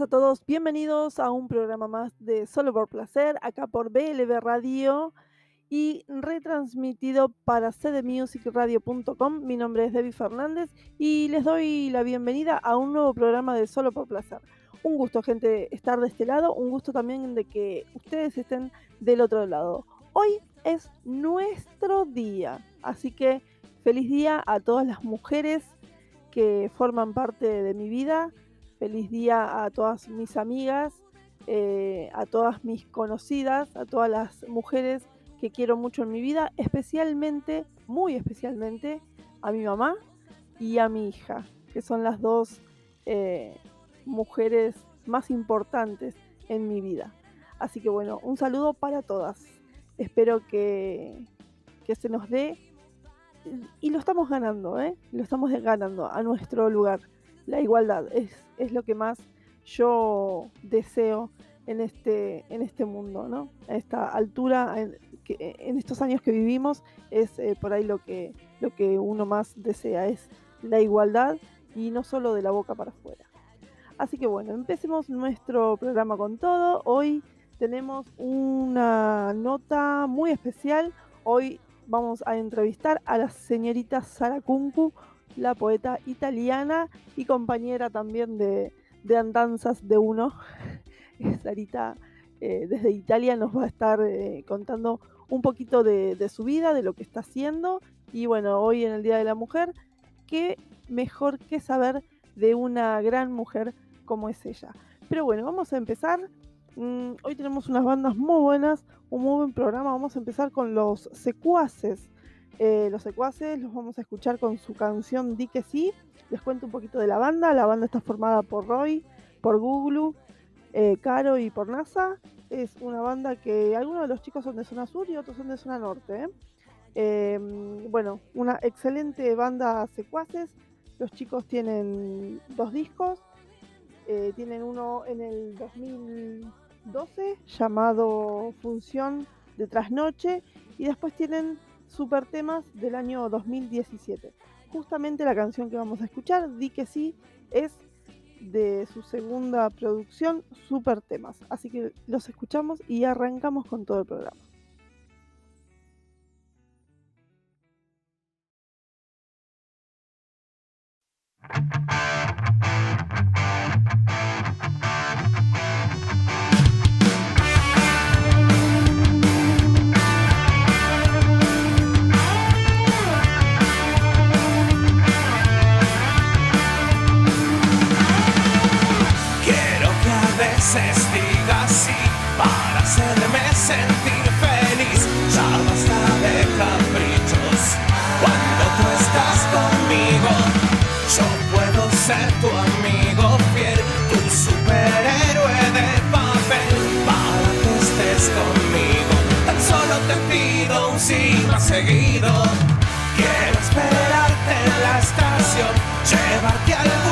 a todos. Bienvenidos a un programa más de Solo por Placer, acá por BLB Radio y retransmitido para cdmusicradio.com. Mi nombre es Debbie Fernández y les doy la bienvenida a un nuevo programa de Solo por Placer. Un gusto, gente, estar de este lado, un gusto también de que ustedes estén del otro lado. Hoy es nuestro día, así que feliz día a todas las mujeres que forman parte de mi vida Feliz día a todas mis amigas, eh, a todas mis conocidas, a todas las mujeres que quiero mucho en mi vida, especialmente, muy especialmente, a mi mamá y a mi hija, que son las dos eh, mujeres más importantes en mi vida. Así que bueno, un saludo para todas. Espero que, que se nos dé y lo estamos ganando, ¿eh? Lo estamos ganando a nuestro lugar la igualdad. Es, es lo que más yo deseo en este, en este mundo, ¿no? A esta altura, en, en estos años que vivimos, es eh, por ahí lo que, lo que uno más desea, es la igualdad y no solo de la boca para afuera. Así que bueno, empecemos nuestro programa con todo. Hoy tenemos una nota muy especial. Hoy vamos a entrevistar a la señorita Sara Kunku, la poeta italiana y compañera también de, andanzas de uno. Sarita eh, desde Italia nos va a estar eh, contando un poquito de, su vida, de lo que está haciendo. Y bueno, hoy en el Día de la Mujer, qué mejor que saber de una gran mujer como es ella. Pero bueno, vamos a empezar. Mm, hoy tenemos unas bandas muy buenas, un muy buen programa. Vamos a empezar con los secuaces eh, los secuaces los vamos a escuchar con su canción Di que sí. Les cuento un poquito de la banda. La banda está formada por Roy, por Google, eh, Caro y por NASA. Es una banda que algunos de los chicos son de zona sur y otros son de zona norte. ¿eh? Em, bueno, una excelente banda secuaces. Los chicos tienen dos discos. tienen uno en el 2012 llamado Función de Trasnoche y después tienen Super Temas del año 2017. Justamente la canción que vamos a escuchar, Di que sí, es de su segunda producción, Super Temas. Así que los escuchamos y arrancamos con todo el programa. veces diga para hacerme sentir feliz. Ya basta de caprichos cuando tú estás conmigo. Yo puedo ser tu amigo fiel, tu superhéroe de papel. Para que estés conmigo, tan solo te pido un sí más seguido. Quiero esperarte en la estación, llevarte al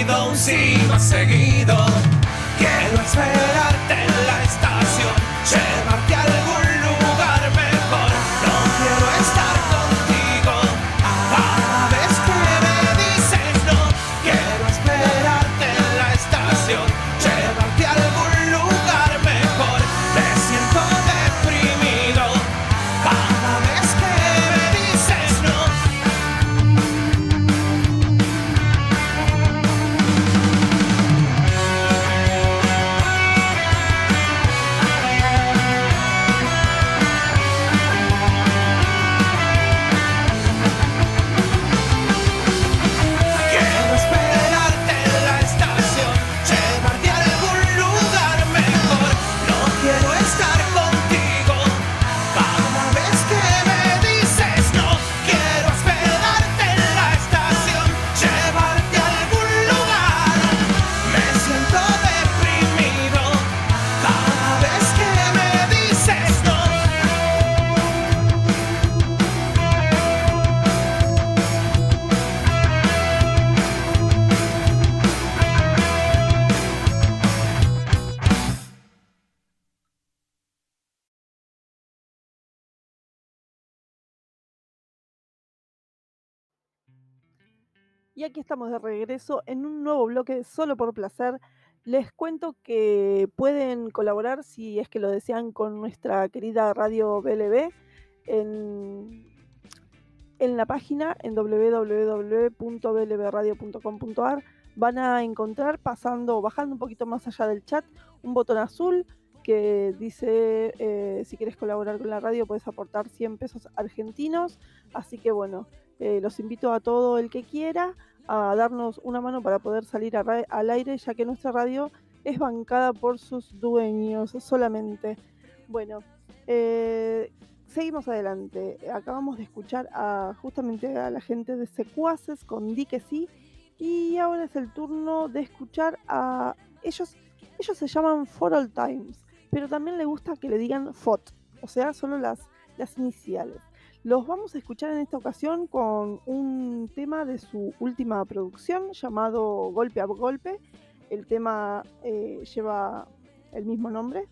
sido un sí más seguido. Quiero esperarte en la estación, llevarte Y aquí estamos de regreso en un nuevo bloque Solo por Placer. Les cuento que pueden colaborar, si es que lo desean, con nuestra querida radio BLB en, en la página en www.blbradio.com.ar. Van a encontrar pasando, bajando un poquito más allá del chat, un botón azul que dice eh, si quieres colaborar con la radio puedes aportar 100 pesos argentinos. Así que bueno, eh, los invito a todo el que quiera a darnos una mano para poder salir al aire, ya que nuestra radio es bancada por sus dueños solamente. Bueno, eh, seguimos adelante. Acabamos de escuchar a justamente a la gente de Secuaces con Di que sí. Y ahora es el turno de escuchar a ellos. Ellos se llaman For All Times pero también le gusta que le digan FOT, o sea, solo las, las iniciales. Los vamos a escuchar en esta ocasión con un tema de su última producción llamado Golpe a Golpe. El tema eh, lleva el mismo nombre.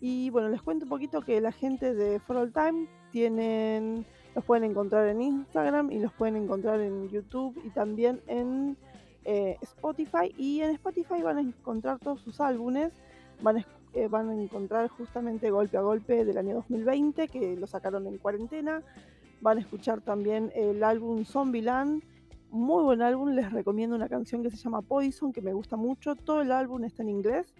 Y bueno, les cuento un poquito que la gente de For All Time tienen, los pueden encontrar en Instagram y los pueden encontrar en YouTube y también en eh, Spotify. Y en Spotify van a encontrar todos sus álbumes. Van a eh, van a encontrar justamente Golpe a Golpe del año 2020, que lo sacaron en cuarentena. Van a escuchar también el álbum Zombieland, muy buen álbum, les recomiendo una canción que se llama Poison, que me gusta mucho. Todo el álbum está en inglés.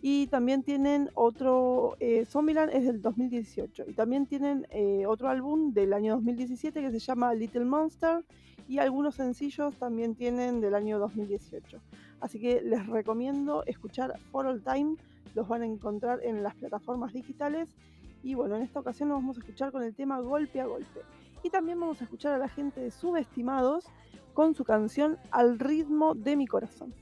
Y también tienen otro, eh, Zombieland es del 2018. Y también tienen eh, otro álbum del año 2017 que se llama Little Monster. Y algunos sencillos también tienen del año 2018. Así que les recomiendo escuchar For All Time los van a encontrar en las plataformas digitales. Y bueno, en esta ocasión nos vamos a escuchar con el tema Golpe a Golpe. Y también vamos a escuchar a la gente de Subestimados con su canción Al ritmo de mi corazón.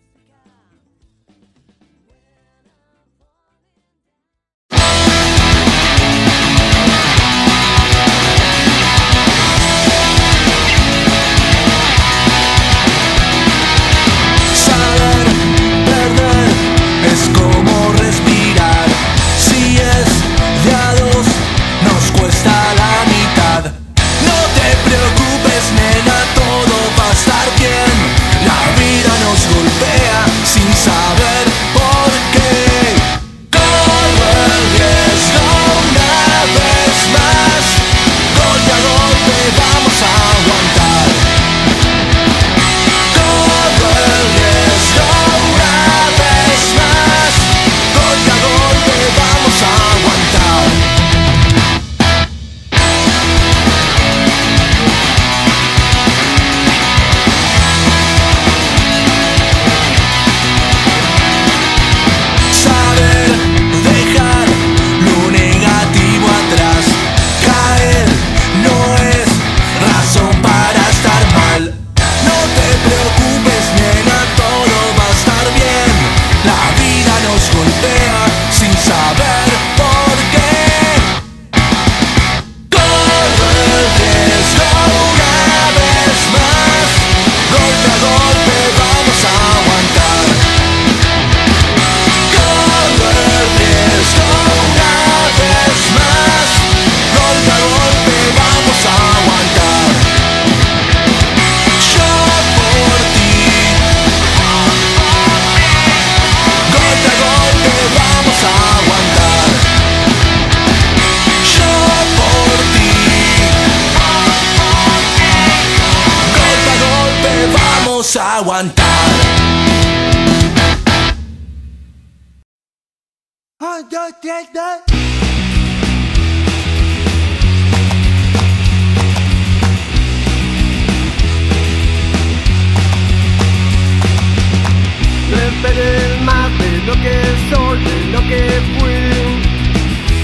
esperes más de lo que soy, de lo que fui.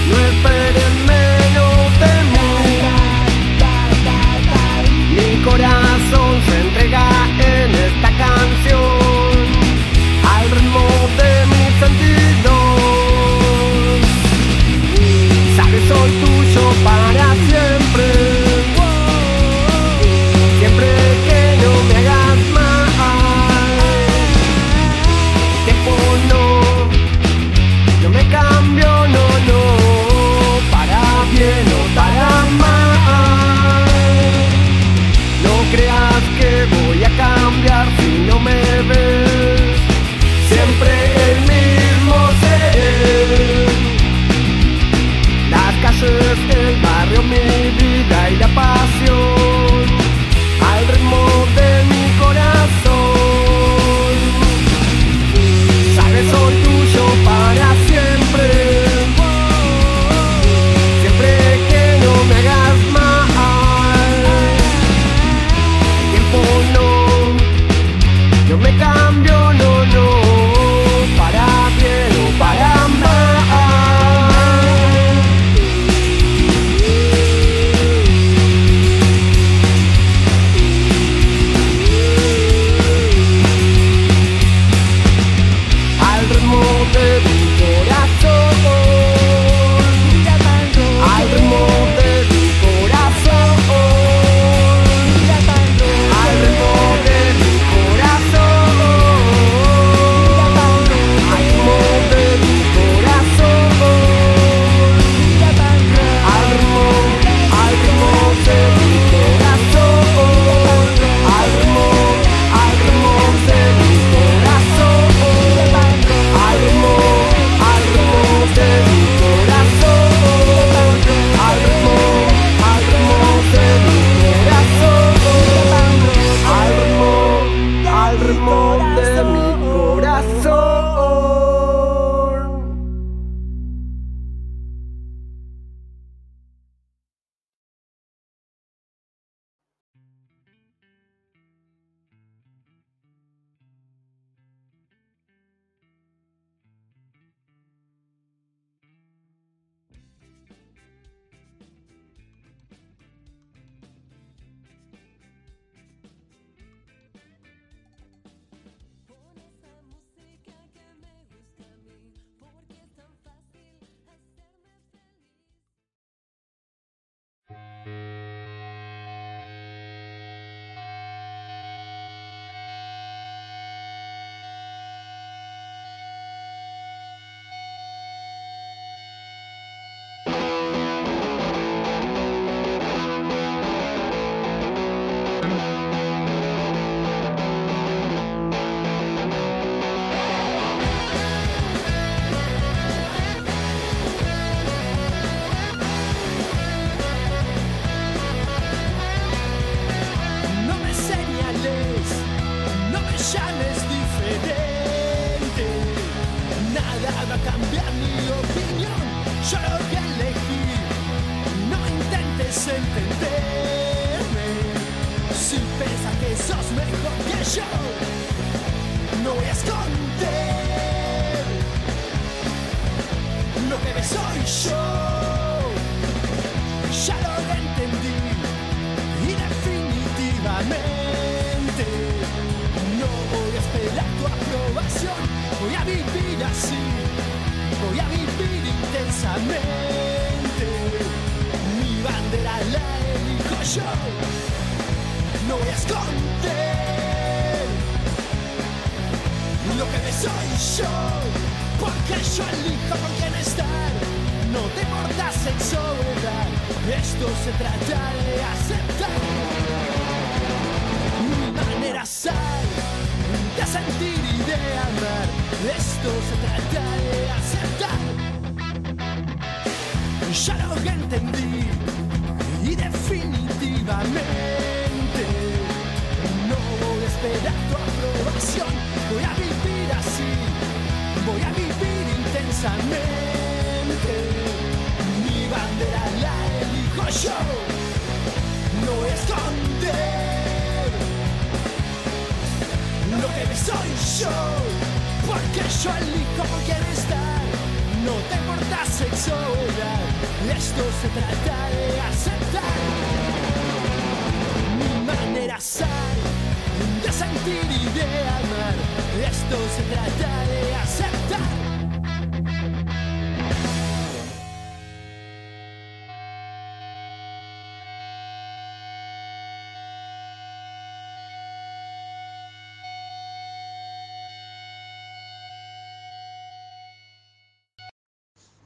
No esperes menos.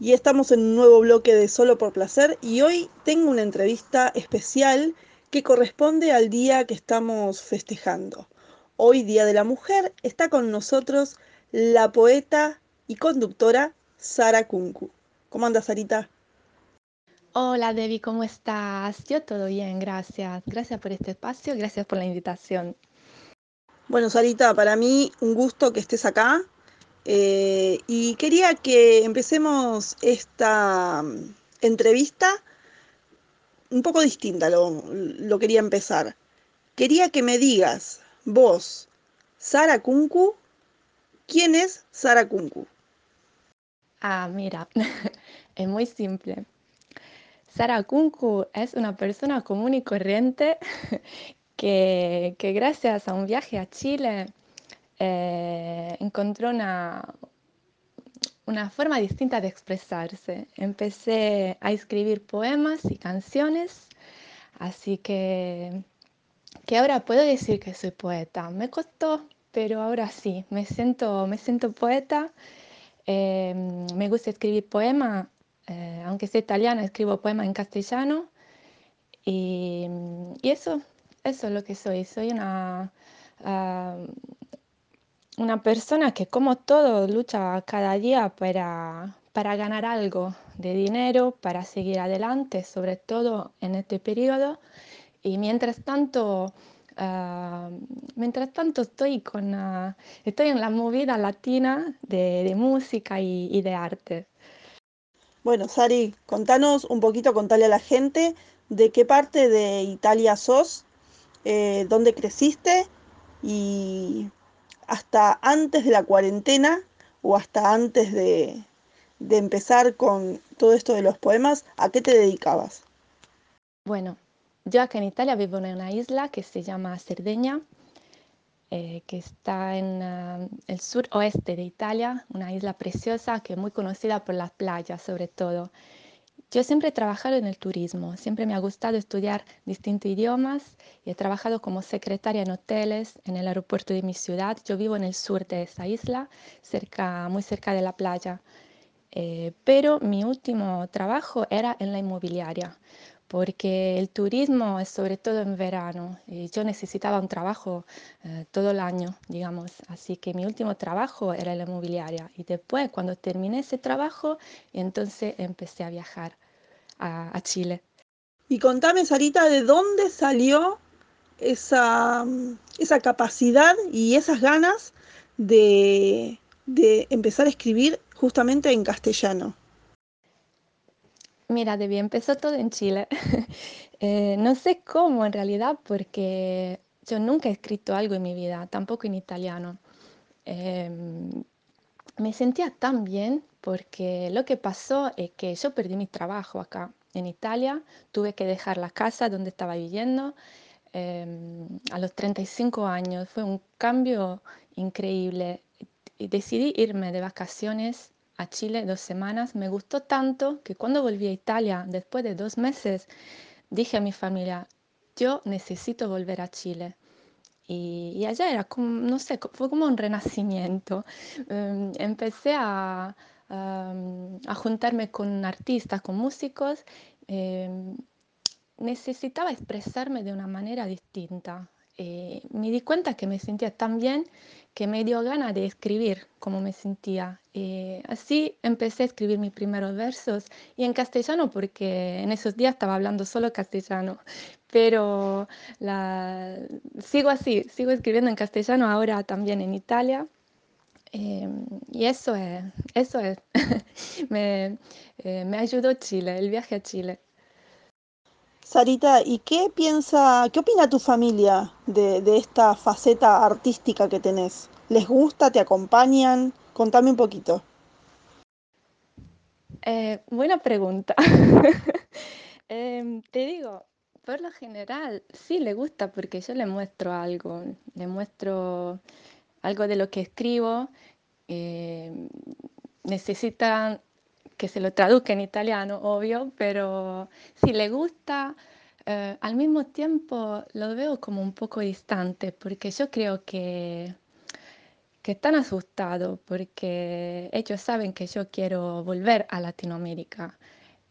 Y estamos en un nuevo bloque de Solo por Placer y hoy tengo una entrevista especial que corresponde al día que estamos festejando. Hoy, Día de la Mujer, está con nosotros la poeta y conductora Sara Kunku. ¿Cómo andas, Sarita? Hola Debbie, ¿cómo estás? Yo todo bien, gracias. Gracias por este espacio, gracias por la invitación. Bueno, Sarita, para mí un gusto que estés acá. Eh, y quería que empecemos esta mm, entrevista un poco distinta, lo, lo quería empezar. Quería que me digas, vos, Sara Kunku, ¿quién es Sara Kunku? Ah, mira, es muy simple. Sara Kunku es una persona común y corriente que, que gracias a un viaje a Chile eh, encontró una, una forma distinta de expresarse. Empecé a escribir poemas y canciones, así que, que ahora puedo decir que soy poeta. Me costó, pero ahora sí, me siento, me siento poeta. Eh, me gusta escribir poemas, eh, aunque sea italiana, escribo poemas en castellano. Y, y eso, eso es lo que soy. Soy una, uh, una persona que como todo lucha cada día para, para ganar algo de dinero, para seguir adelante, sobre todo en este periodo. Y mientras tanto, uh, mientras tanto estoy, con, uh, estoy en la movida latina de, de música y, y, de arte. Bueno, Sari, contanos un poquito, contale a la gente de qué parte de Italia sos, eh, dónde creciste y hasta antes de la cuarentena o hasta antes de, de, empezar con todo esto de los poemas, ¿a qué te dedicabas? Bueno, yo acá en Italia vivo en una isla que se llama Cerdeña, eh, que está en uh, el suroeste de Italia, una isla preciosa que es muy conocida por las playas sobre todo. Yo siempre he trabajado en el turismo, siempre me ha gustado estudiar distintos idiomas y he trabajado como secretaria en hoteles en el aeropuerto de mi ciudad. Yo vivo en el sur de esa isla, cerca, muy cerca de la playa. Eh, pero mi último trabajo era en la inmobiliaria, porque el turismo es sobre todo en verano y yo necesitaba un trabajo eh, todo el año, digamos. Así que mi último trabajo era la inmobiliaria y después cuando terminé ese trabajo, entonces empecé a viajar a, a Chile. Y contame, Sarita, ¿de dónde salió esa, esa capacidad y esas ganas de, de empezar a escribir justamente en castellano? Mira, Debbie, empezó todo en Chile. eh, no sé cómo en realidad, porque hecho, nunca he escrito algo en mi vida, tampoco en italiano. Em, me sentía tan bien porque lo que pasó es que yo perdí mi trabajo acá en Italia, tuve que dejar la casa donde estaba viviendo em, a los 35 años. Fue un cambio increíble. Decidí irme de vacaciones a Chile dos semanas. Me gustó tanto que cuando volví a Italia, después de dos meses, dije a mi familia, yo necesito volver a Chile. Y, allá era como, no sé, fue como un renacimiento. Em, empecé a, a juntarme con artistas, con músicos. Em, necesitaba expresarme de una manera distinta. Eh, me di cuenta que me sentía tan bien que me dio ganas de escribir como me sentía. Eh, así empecé a escribir mis primeros versos y en castellano porque en esos días estaba hablando solo castellano, pero la... sigo así, sigo escribiendo en castellano ahora también en Italia. Em, y eso es, eso es. me, eh, me ayudó Chile, el viaje a Chile. Sarita, ¿y qué piensa, qué opina tu familia de, esta faceta artística que tenés? ¿Les gusta? ¿Te acompañan? Contame un poquito. Eh, buena pregunta. Em, te digo, por lo general sí le gusta porque yo le muestro algo, le muestro algo de lo que escribo. Em, necesitan que se lo traduzca en italiano, obvio, pero si le gusta, eh, al mismo tiempo lo veo como un poco distante, porque yo creo que, que están asustados, porque ellos saben que yo quiero volver a Latinoamérica.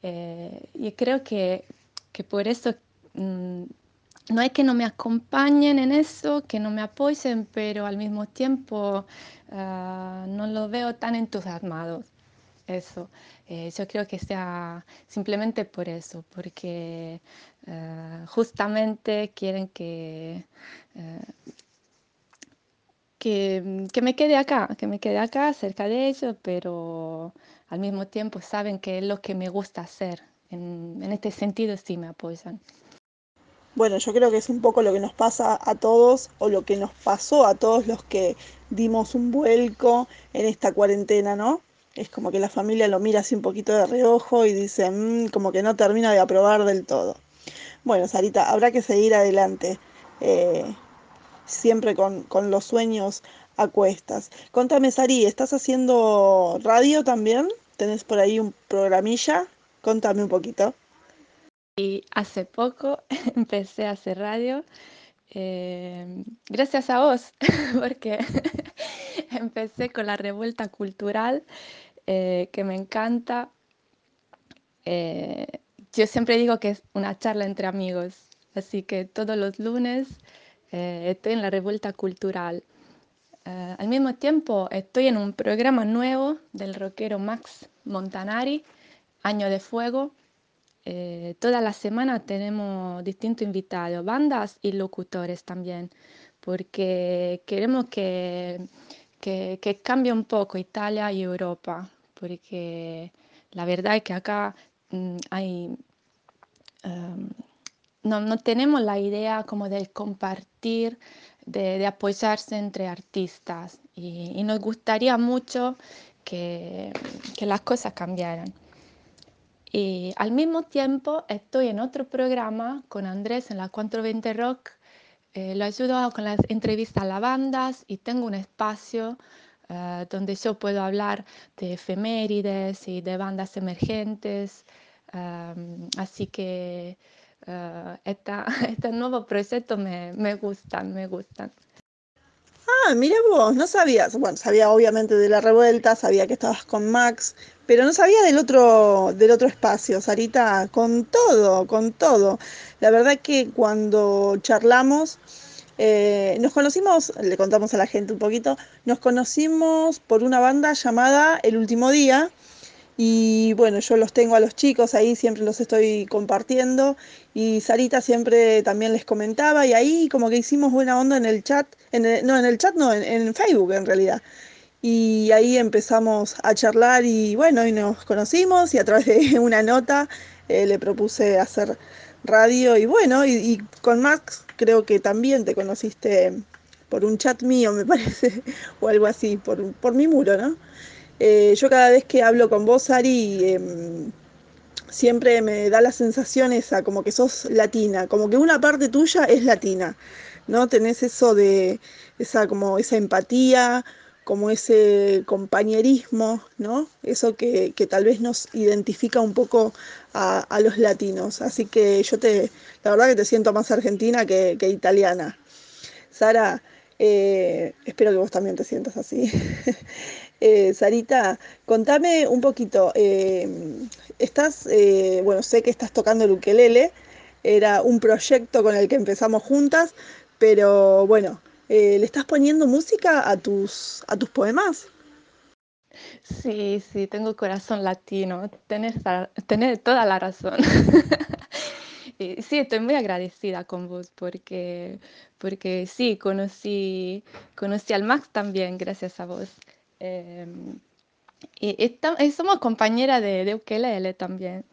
Eh, y creo que, que por eso mm, no es que no me acompañen en eso, que no me apoyen, pero al mismo tiempo ah, no lo veo tan entusiasmados. Eso. Eh, yo creo que sea simplemente por eso, porque eh, justamente quieren que, eh, que, que, me quede acá, que me quede acá cerca de ellos, pero al mismo tiempo saben que es lo que me gusta hacer. En, en este sentido sí me apoyan. Bueno, yo creo que es un poco lo que nos pasa a todos o lo que nos pasó a todos los que dimos un vuelco en esta cuarentena, ¿no? Es como que la familia lo mira así un poquito de reojo y dice, mm, como que no termina de aprobar del todo. Bueno, Sarita, habrá que seguir adelante, eh, siempre con, con, los sueños a cuestas. Contame, Sari, ¿estás haciendo radio también? ¿Tenés por ahí un programilla? Contame un poquito. Y hace poco empecé a hacer radio. Eh, gracias a vos, porque empecé con la revuelta cultural eh, que me encanta. Eh, yo siempre digo que es una charla entre amigos, así que todos los lunes eh, estoy en la revuelta cultural. al mismo tiempo estoy en un programa nuevo del rockero Max Montanari, Año de Fuego. toda la semana tenemos distintos invitados, bandas y locutores también, porque queremos que, que, que un poco Italia y Europa porque la verdad es que acá mm, hay, em, no, tenemos la idea como de compartir, de, apoyarse entre artistas y, nos gustaría mucho que, las cosas cambiaran. Y al mismo tiempo estoy en otro programa con Andrés en la 420 Rock. Eh, lo ayudo con las entrevistas a las bandas y tengo un espacio eh, donde yo puedo hablar de efemérides y de bandas emergentes. Em, así que uh, este nuevo proyecto me, me gustan, me gustan. Ah, mira vos, no sabías. Bueno, sabía obviamente de la revuelta, sabía que estabas con Max, pero no sabía del otro, del otro espacio, Sarita, con todo, con todo. La verdad que cuando charlamos, eh, nos conocimos, le contamos a la gente un poquito, nos conocimos por una banda llamada El Último Día. Y bueno, yo los tengo a los chicos ahí, siempre los estoy compartiendo. Y Sarita siempre también les comentaba. Y ahí como que hicimos buena onda en el chat. En no, en el chat no, en, Facebook en realidad. Y ahí empezamos a charlar y bueno, y nos conocimos y a través de una nota eh, le propuse hacer Radio y bueno, y, con Max creo que también te conociste por un chat mío, me parece, o algo así, por, por mi muro, ¿no? Eh, yo cada vez que hablo con vos, Ari, em, siempre me da la sensación esa, como que sos latina, como que una parte tuya es latina, ¿no? Tenés eso de esa, como esa empatía, como ese compañerismo, ¿no? Eso que, tal vez nos identifica un poco a, los latinos. Así que yo te, la verdad que te siento más argentina que, italiana. Sara, eh, espero que vos también te sientas así. Eh, Sarita, contame un poquito, eh, estás, bueno, sé que estás tocando el ukelele, era un proyecto con el que empezamos juntas, pero bueno, ¿le estás poniendo música a tus, a tus poemas? Sí, sí, tengo corazón latino, tenés, toda la razón. sí, estoy muy agradecida con vos porque, porque sí, conocí, conocí al Max también gracias a vos. Em, y somos compañeras de, de ukelele también.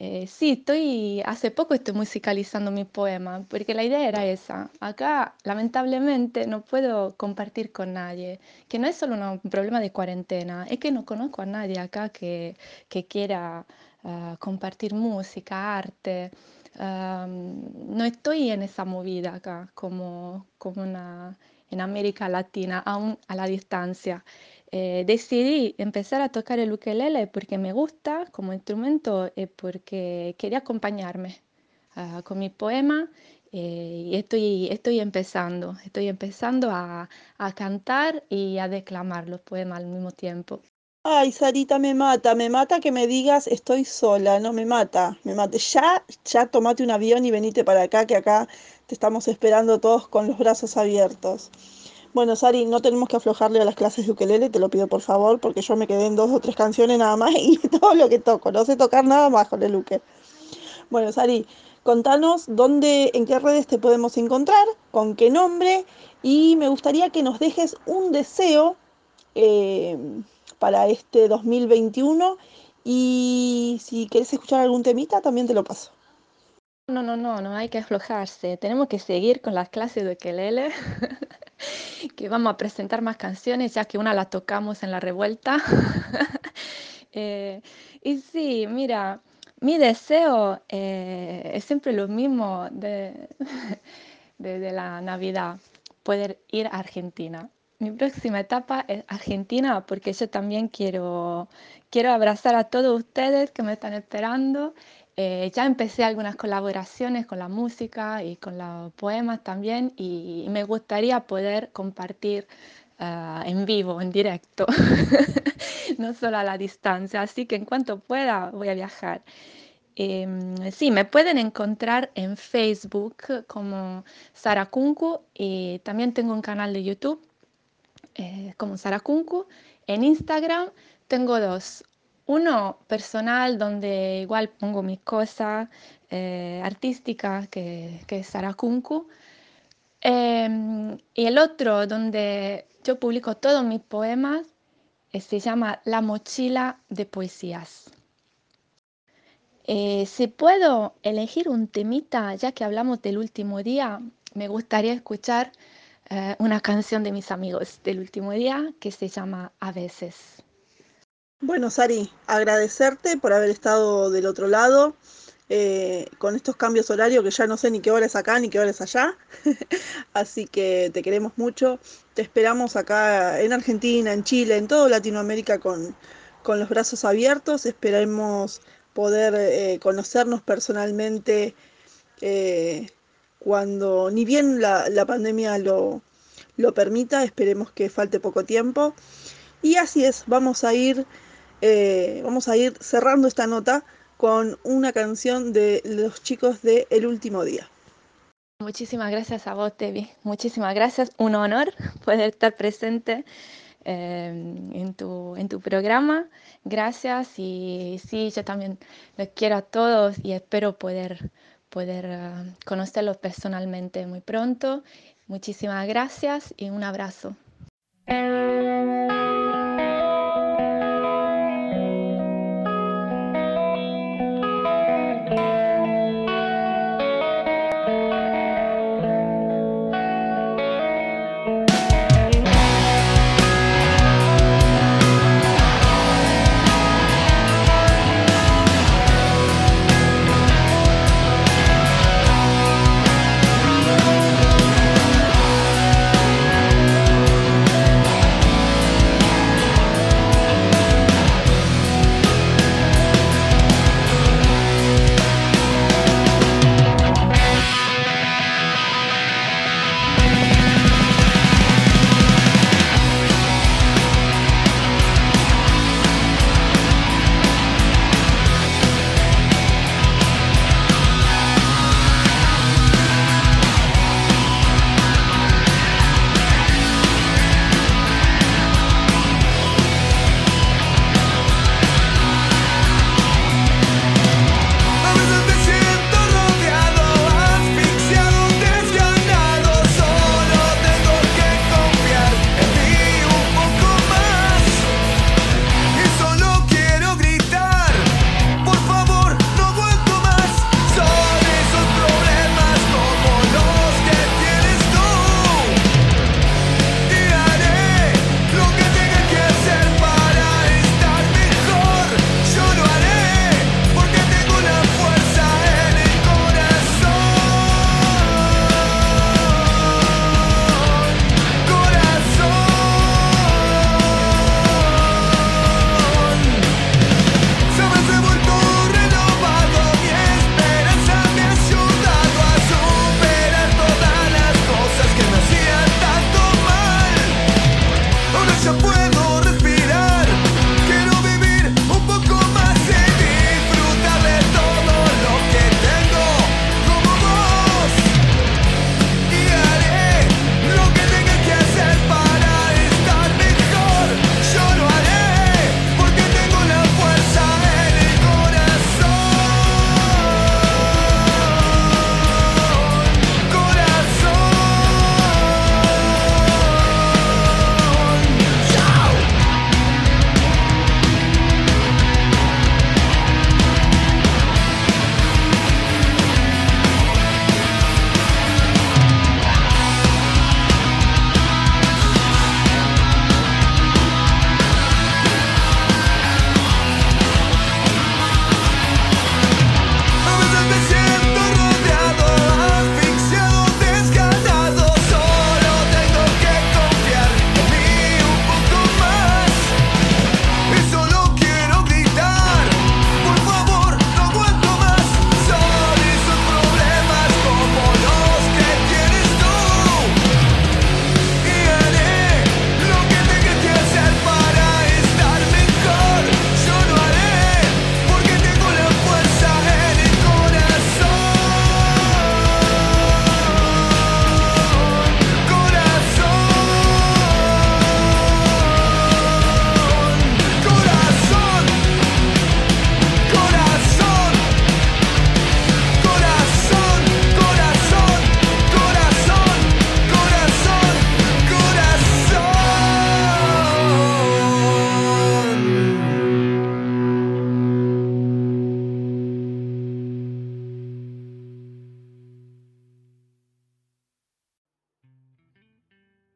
Eh, sí, estoy, hace poco estoy musicalizando mi poema, porque la idea era esa. Acá, lamentablemente, no puedo compartir con nadie, que no es solo un problema de cuarentena, es que no conozco a nadie acá que, que quiera ah, compartir música, arte. no estoy en esa movida acá, como, como una, en América Latina, aún a la distancia. Eh, decidí empezar a tocar el ukelele porque me gusta como instrumento y porque quería acompañarme ah, con mi poema eh, y estoy, estoy empezando, estoy empezando a, a, cantar y a declamar los poemas al mismo tiempo. Ay, Sarita, me mata, me mata que me digas estoy sola, no me mata, me mata. Ya, ya tomate un avión y venite para acá, que acá te estamos esperando todos con los brazos abiertos. Bueno, Sari, no tenemos que aflojarle a las clases de ukelele, te lo pido por favor, porque yo me quedé en dos o tres canciones nada más y todo lo que toco, no sé tocar nada más con el uke. Bueno, Sari, contanos dónde, en qué redes te podemos encontrar, con qué nombre, y me gustaría que nos dejes un deseo eh, para este 2021 y si querés escuchar algún temita, también te lo paso. No, no, no, no hay que aflojarse. Tenemos que seguir con las clases de ukelele. que vamos a presentar más canciones, ya que una la tocamos en la revuelta. Eh, y sí, mira, mi deseo eh, es siempre lo mismo de, de, la Navidad, poder ir a Argentina. Mi próxima etapa es Argentina porque yo también quiero, quiero abrazar a todos ustedes que me están esperando eh, ya empecé algunas colaboraciones con la música y con los poemas también y me gustaría poder compartir ah, en vivo, en directo, no solo a la distancia. Así que en cuanto pueda voy a viajar. Em, sí, me pueden encontrar en Facebook como Sara Kunku y también tengo un canal de YouTube eh, como Sara Kunku. En Instagram tengo dos. Uno personal, donde igual pongo mis cosas eh, artísticas, que, que, es Sarakunku. Em, y el otro, donde yo publico todos mis poemas, eh, se llama La mochila de poesías. Eh, si puedo elegir un temita, ya que hablamos del último día, me gustaría escuchar una canción de mis amigos del último día que se llama A veces. Bueno, Sari, agradecerte por haber estado del otro lado eh, con estos cambios horarios que ya no sé ni qué hora es acá ni qué hora es allá. Así que te queremos mucho. Te esperamos acá en Argentina, en Chile, en toda Latinoamérica con, los brazos abiertos. Esperemos poder eh, conocernos personalmente eh, cuando ni bien la, pandemia lo, lo permita. Esperemos que falte poco tiempo. Y así es, vamos a ir eh, vamos a ir cerrando esta nota con una canción de los chicos de El Último Día. Muchísimas gracias a vos, Tevi. Muchísimas gracias. Un honor poder estar presente eh, en, tu, en tu programa. Gracias. Y sí, yo también los quiero a todos y espero poder, poder uh, conocerlos personalmente muy pronto. Muchísimas gracias y un abrazo.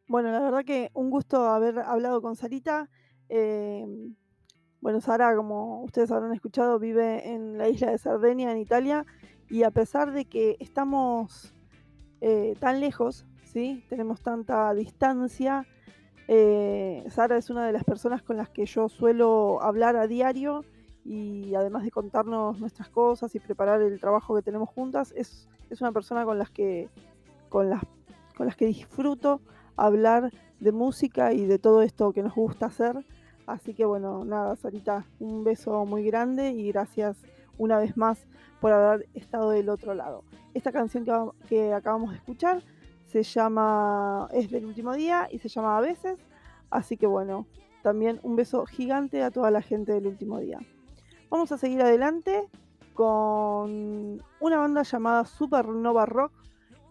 Bueno, la verdad que un gusto haber hablado con Sarita. Em, bueno, Sara, como ustedes habrán escuchado, vive en la isla de Cerdeña, en Italia, y a pesar de que estamos eh, tan lejos, ¿sí? tenemos tanta distancia, eh, Sara es una de las personas con las que yo suelo hablar a diario y además de contarnos nuestras cosas y preparar el trabajo que tenemos juntas, es, es una persona con las que con las, con las que disfruto hablar de música y de todo esto que nos gusta hacer. Así que bueno, nada, Sarita, un beso muy grande y gracias una vez más por haber estado del otro lado. Esta canción que, que acabamos de escuchar se llama Es del último día y se llama A veces. Así que bueno, también un beso gigante a toda la gente del último día. Vamos a seguir adelante con una banda llamada Supernova Rock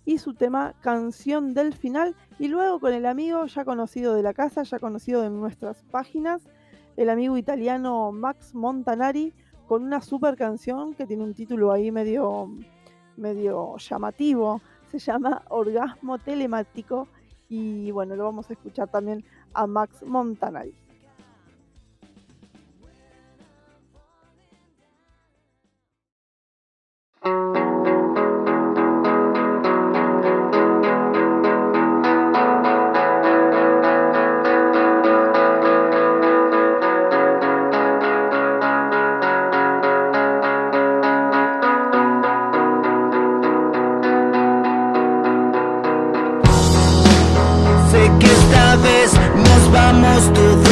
y su tema Canción del Final. Y luego con el amigo ya conocido de la casa, ya conocido de nuestras páginas, el amigo italiano Max Montanari, con una super canción que tiene un título ahí medio, medio llamativo. Se llama Orgasmo Telemático. Y bueno, lo vamos a escuchar también a Max Montanari. almost through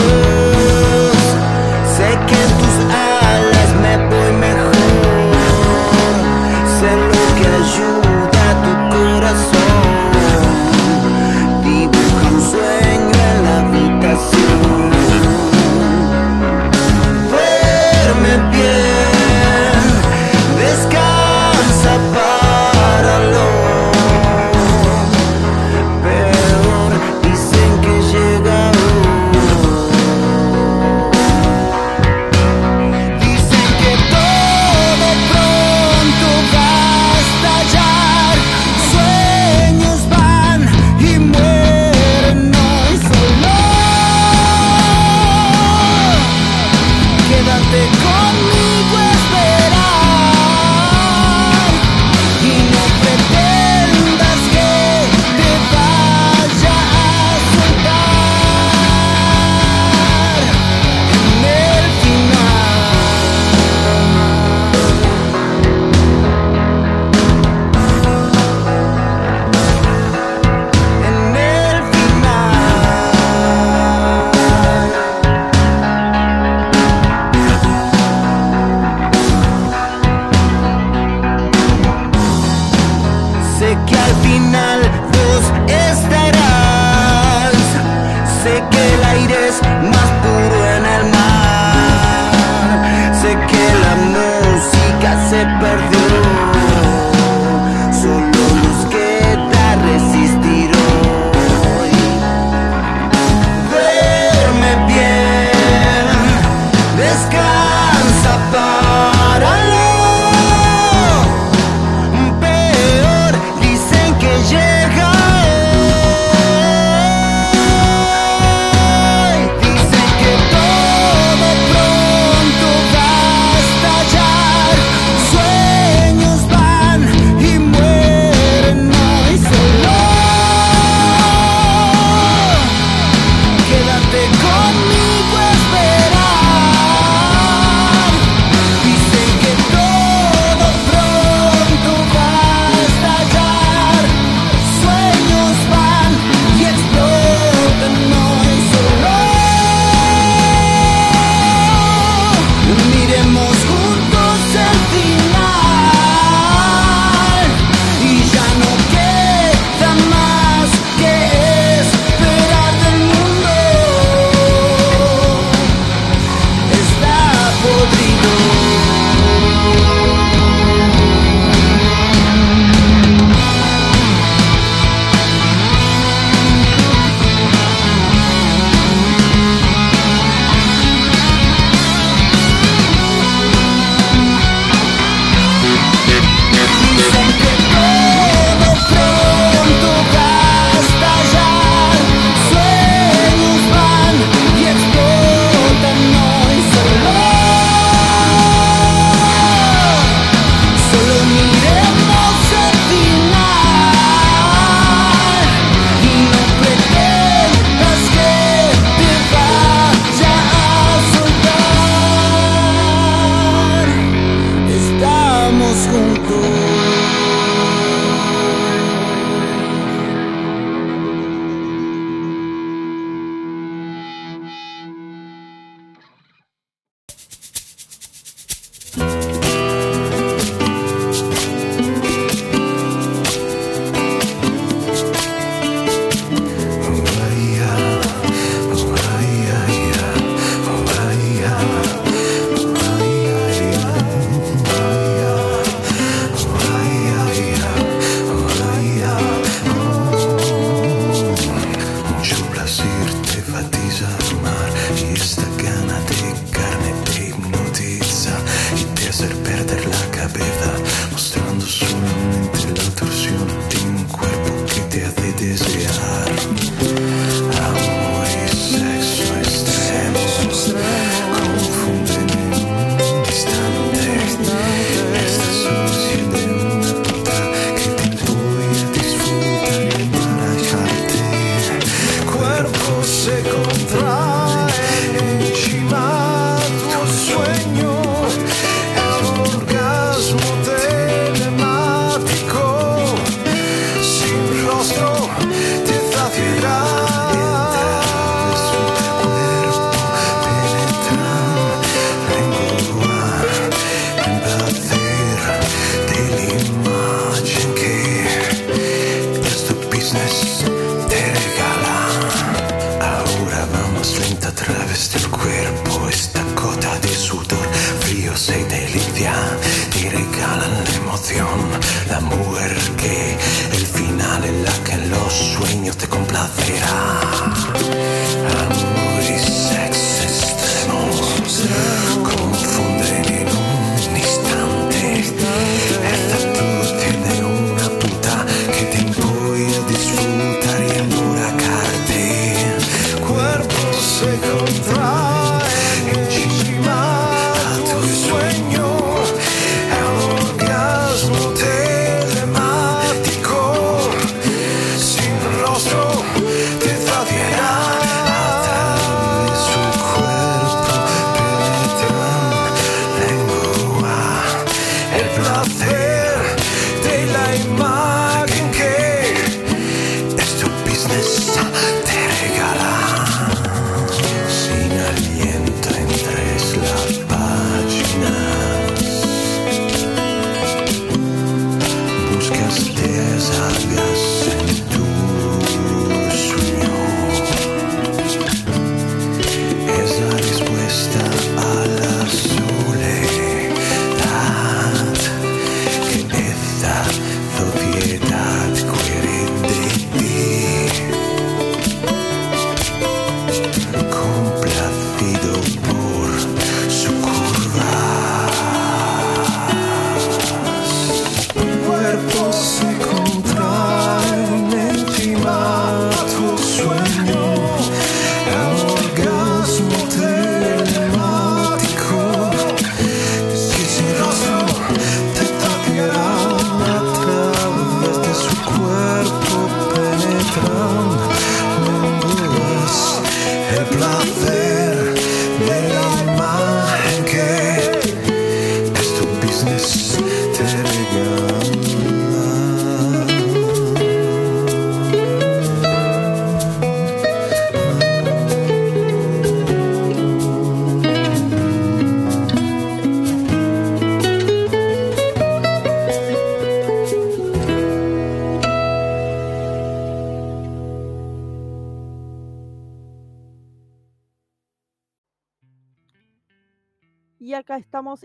sueños te complacerá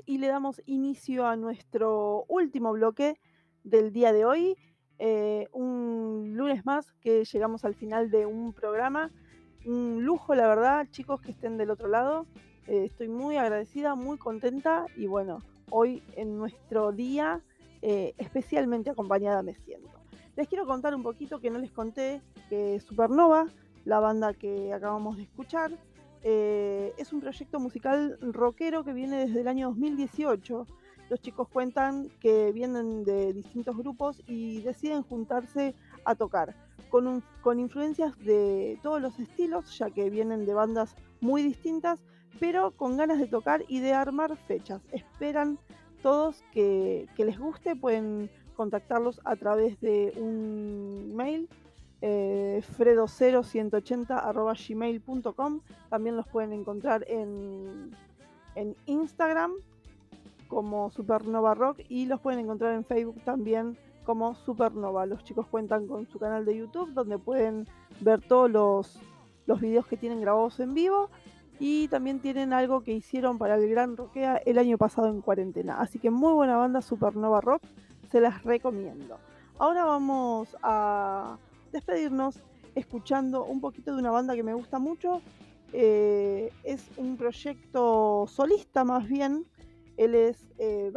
y le damos inicio a nuestro último bloque del día de hoy. Eh, un lunes más que llegamos al final de un programa. Un lujo, la verdad, chicos que estén del otro lado. Eh, estoy muy agradecida, muy contenta y bueno, hoy en nuestro día eh, especialmente acompañada me siento. Les quiero contar un poquito que no les conté que Supernova, la banda que acabamos de escuchar, eh, es un proyecto musical rockero que viene desde el año 2018. Los chicos cuentan que vienen de distintos grupos y deciden juntarse a tocar, con, un- con influencias de todos los estilos, ya que vienen de bandas muy distintas, pero con ganas de tocar y de armar fechas. Esperan todos que, que les guste, pueden contactarlos a través de un mail eh, fredo0180.gmail.com También los pueden encontrar en, en Instagram como Supernova Rock y los pueden encontrar en Facebook también como Supernova. Los chicos cuentan con su canal de YouTube donde pueden ver todos los, los videos que tienen grabados en vivo y también tienen algo que hicieron para el Gran Roquea el año pasado en cuarentena. Así que muy buena banda Supernova Rock, se las recomiendo. Ahora vamos a despedirnos escuchando un poquito de una banda que me gusta mucho. Eh, es un proyecto solista más bien. Él es eh,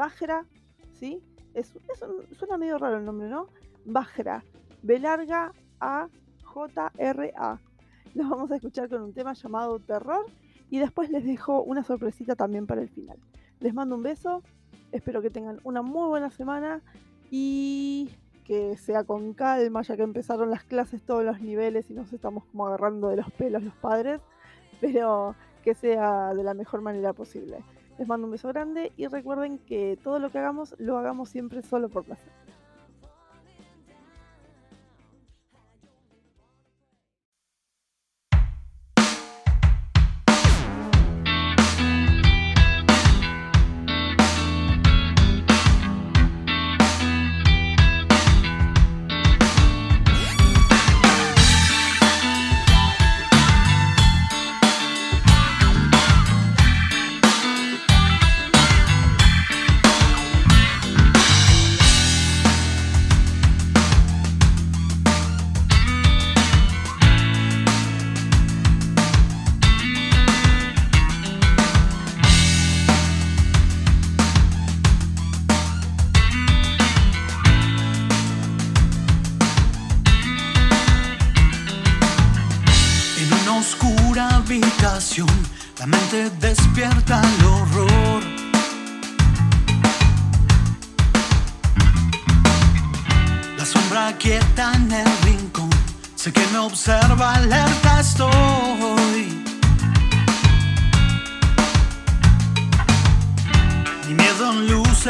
¿sí? Es, suena medio raro el nombre, ¿no? Bajra, B larga A J R A. Los vamos a escuchar con un tema llamado Terror y después les dejo una sorpresita también para el final. Les mando un beso, espero que tengan una muy buena semana y que sea con calma, ya que empezaron las clases todos los niveles y nos estamos como agarrando de los pelos los padres, pero que sea de la mejor manera posible. Les mando un beso grande y recuerden que todo lo que hagamos lo hagamos siempre solo por placer.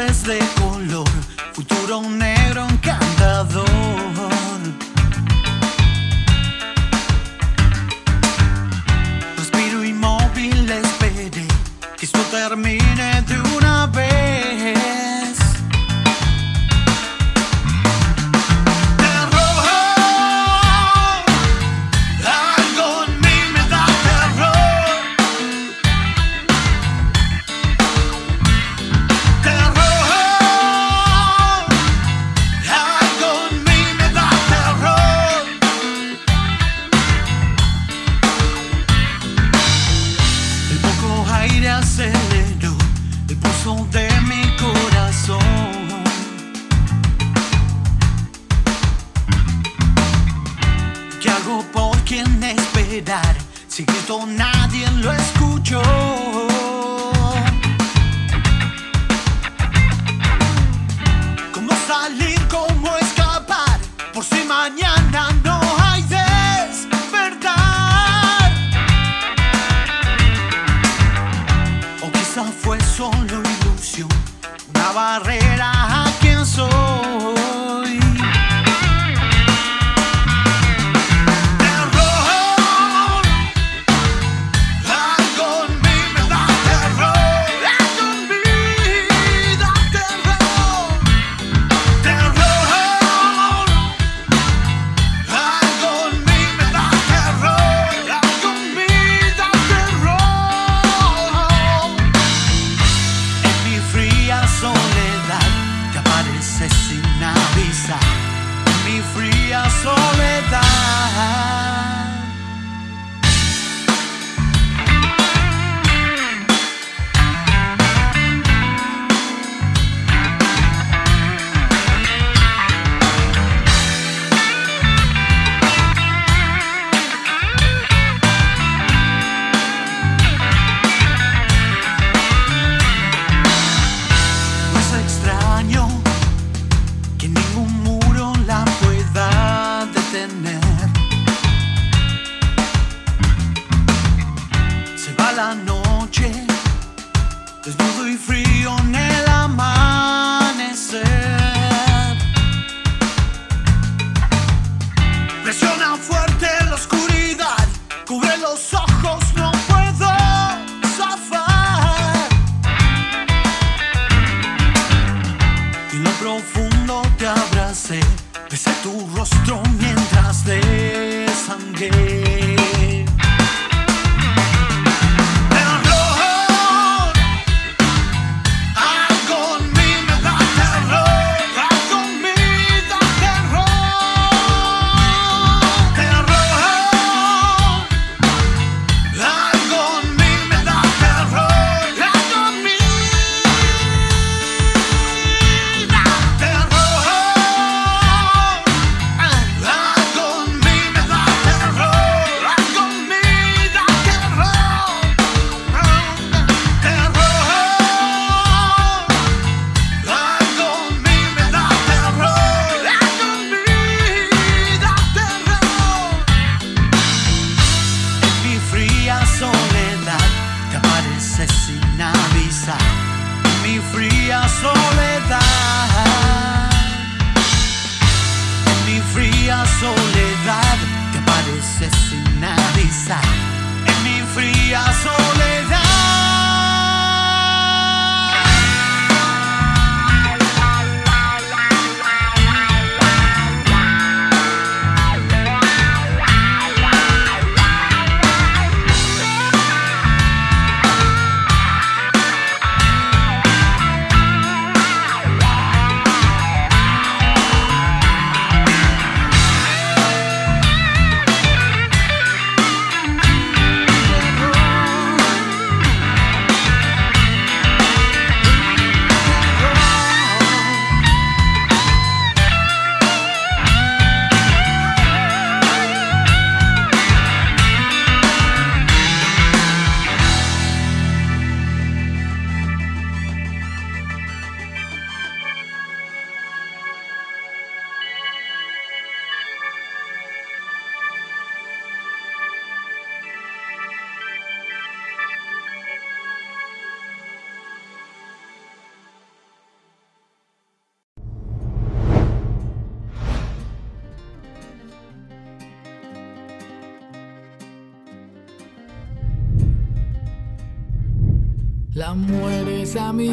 luces de color, futuro negro encantador. Respiro inmóvil, esperé que esto termine de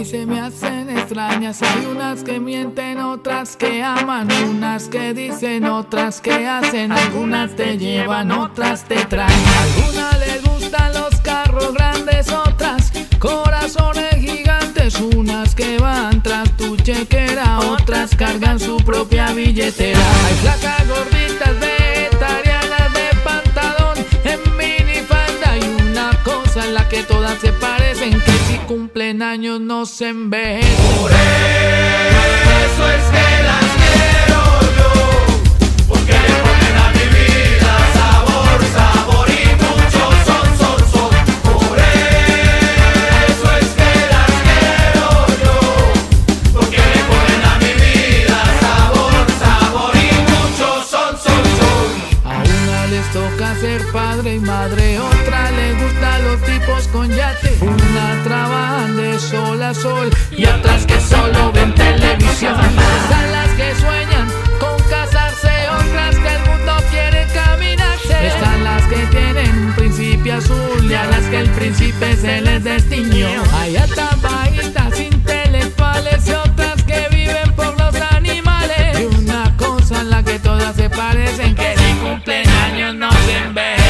mí se me hacen extrañas. Hay unas que mienten, otras que aman, unas que dicen, otras que hacen. Algunas te llevan, otras te traen. Algunas les gustan los carros grandes, otras corazones gigantes. Unas que van tras tu chequera, otras cargan su propia billetera. Hay flacas gorditas vegetarianas de pantalón en minifalda y una cosa en la que todas se parecen que si cumplen años no se envejecen. Por eso es que las ser padre y madre, otra le gustan los tipos con yate. Una trabajan de sol a sol y otras que solo ven televisión. Están las que sueñan con casarse, otras que el mundo quiere caminarse. Están las que tienen un príncipe azul y a las que el príncipe se les destiñó. Hay altas bajitas intelectuales y otras que viven por los animales. Y una cosa en la que todas se parecen que si cumplen años no se.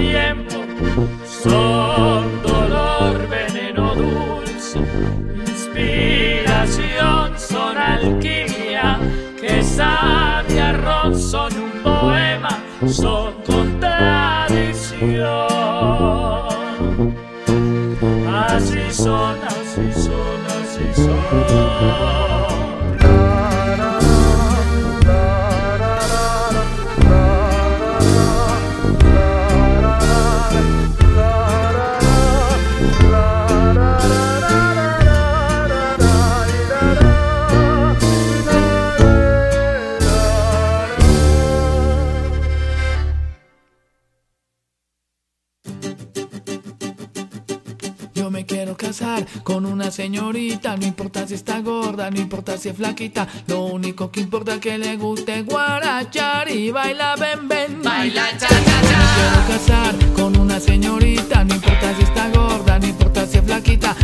Tiempo si es flaquita, lo único que importa es que le guste guarachar y baila ven ven. Baila cha cha cha. Quiero casar con una señorita, no importa si está gorda, no importa si es flaquita,